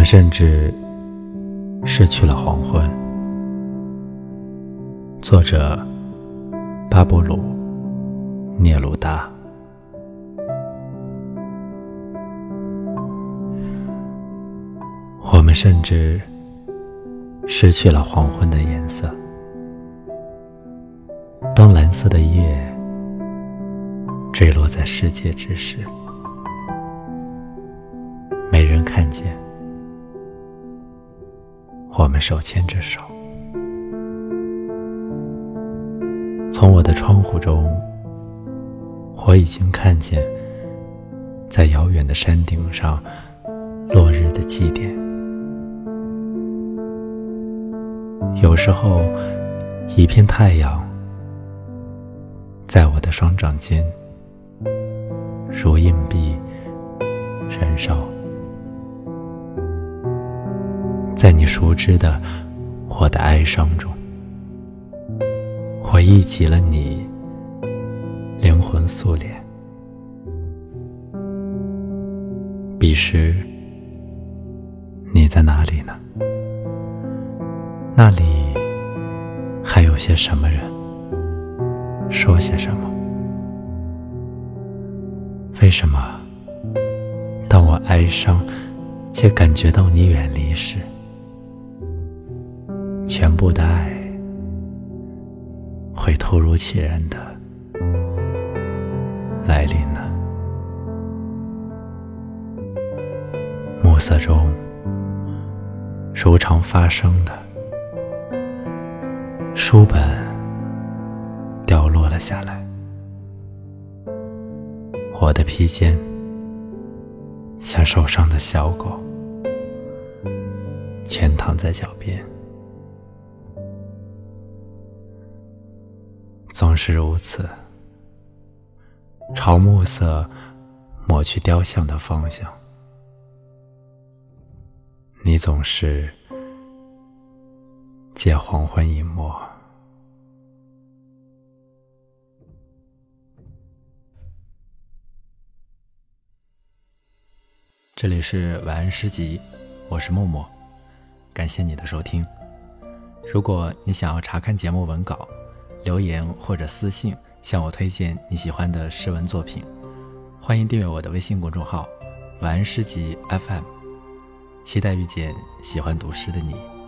我们甚至失去了黄昏。作者：巴布鲁·聂鲁达。我们甚至失去了黄昏的颜色。当蓝色的夜坠落在世界之时，没人看见。我们手牵着手，从我的窗户中，我已经看见，在遥远的山顶上，落日的祭点。有时候，一片太阳在我的双掌间，如硬币燃烧。在你熟知的我的哀伤中，我忆起了你灵魂素脸。彼时你在哪里呢？那里还有些什么人？说些什么？为什么当我哀伤且感觉到你远离时？全部的爱会突如其然的来临呢。暮色中，如常发生的，书本掉落了下来，我的披肩像受伤的小狗，全躺在脚边。总是如此，朝暮色抹去雕像的方向，你总是借黄昏隐没。这里是晚安诗集，我是默默，感谢你的收听。如果你想要查看节目文稿。留言或者私信向我推荐你喜欢的诗文作品，欢迎订阅我的微信公众号“晚安诗集 FM”，期待遇见喜欢读诗的你。